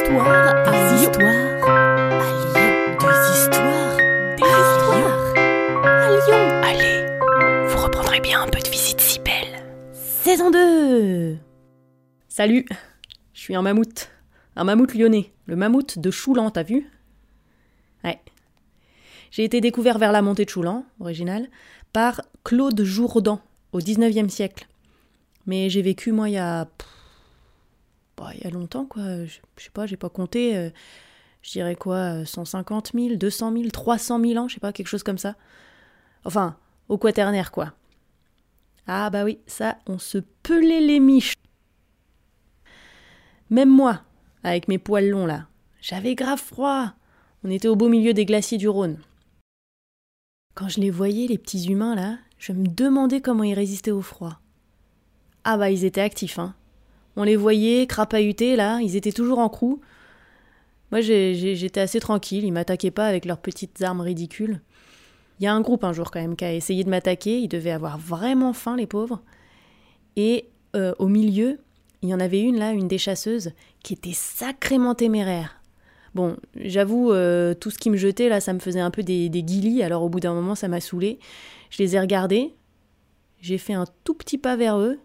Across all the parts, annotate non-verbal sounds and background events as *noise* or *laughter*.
histoires à histoires à Lyon. Des histoires, des histoires à Lyon. Allez, vous reprendrez bien un peu de visite si belle. Saison 2 Salut, je suis un mammouth. Un mammouth lyonnais. Le mammouth de Choulan, t'as vu? Ouais. J'ai été découvert vers la montée de Choulan, original, par Claude Jourdan, au 19e siècle. Mais j'ai vécu, moi, il y a. Bah, il y a longtemps, quoi. Je, sais pas, j'ai pas compté. euh, je dirais quoi 150 000, 200 000, 300 000 ans, je sais pas, quelque chose comme ça. Enfin, au quaternaire, quoi. Ah, bah oui, ça, on se pelait les miches. Même moi, avec mes poils longs là, j'avais grave froid. On était au beau milieu des glaciers du Rhône. Quand je les voyais, les petits humains là, je me demandais comment ils résistaient au froid. Ah bah ils étaient actifs, hein. On les voyait crapahuter là, ils étaient toujours en crew. Moi j'étais assez tranquille, ils m'attaquaient pas avec leurs petites armes ridicules. Il y a un groupe un jour quand même qui a essayé de m'attaquer, ils devaient avoir vraiment faim les pauvres. Et euh, au milieu, il y en avait une là, une des chasseuses, qui était sacrément téméraire. Bon, j'avoue, euh, tout ce qui me jetait là, ça me faisait un peu des, des alors au bout d'un moment, ça m'a saoulé. Je les ai regardés, j'ai fait un tout petit pas vers eux,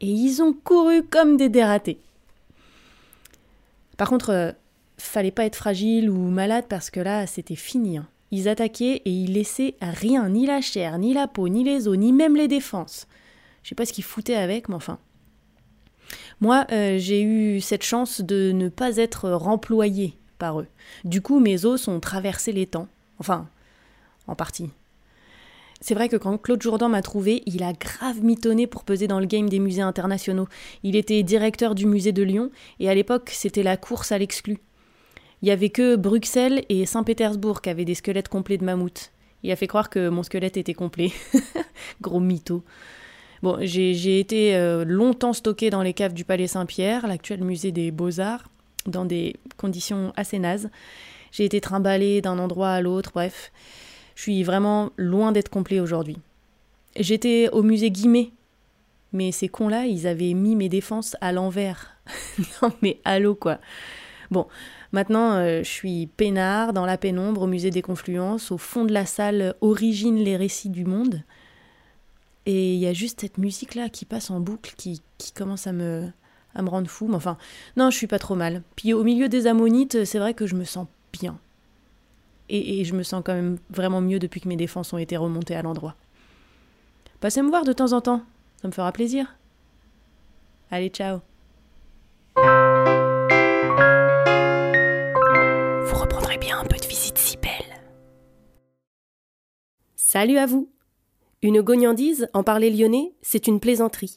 et ils ont couru comme des dératés. Par contre, euh, fallait pas être fragile ou malade parce que là, c'était fini. hein. Ils attaquaient et ils laissaient rien, ni la chair, ni la peau, ni les os, ni même les défenses. Je sais pas ce qu'ils foutaient avec, mais enfin. Moi, euh, j'ai eu cette chance de ne pas être remployé par eux. Du coup, mes os ont traversé les temps. Enfin, en partie. C'est vrai que quand Claude Jourdan m'a trouvé, il a grave mitonné pour peser dans le game des musées internationaux. Il était directeur du musée de Lyon, et à l'époque, c'était la course à l'exclu. Il y avait que Bruxelles et Saint-Pétersbourg qui avaient des squelettes complets de mammouth. Il a fait croire que mon squelette était complet. *laughs* Gros mytho. Bon, j'ai été euh, longtemps stocké dans les caves du Palais Saint-Pierre, l'actuel musée des Beaux-Arts, dans des conditions assez nazes. J'ai été trimballé d'un endroit à l'autre, bref. Je suis vraiment loin d'être complet aujourd'hui. J'étais au musée Guimet, mais ces cons-là, ils avaient mis mes défenses à l'envers. *laughs* non mais allô quoi. Bon, maintenant euh, je suis peinard dans la pénombre au musée des Confluences, au fond de la salle Origine les récits du monde. Et il y a juste cette musique-là qui passe en boucle, qui, qui commence à me, à me rendre fou. Mais enfin, non, je suis pas trop mal. Puis au milieu des ammonites, c'est vrai que je me sens bien. Et, et je me sens quand même vraiment mieux depuis que mes défenses ont été remontées à l'endroit. Passez me voir de temps en temps, ça me fera plaisir. Allez, ciao. Vous reprendrez bien un peu de visite si belle. Salut à vous Une gognandise, en parler lyonnais, c'est une plaisanterie.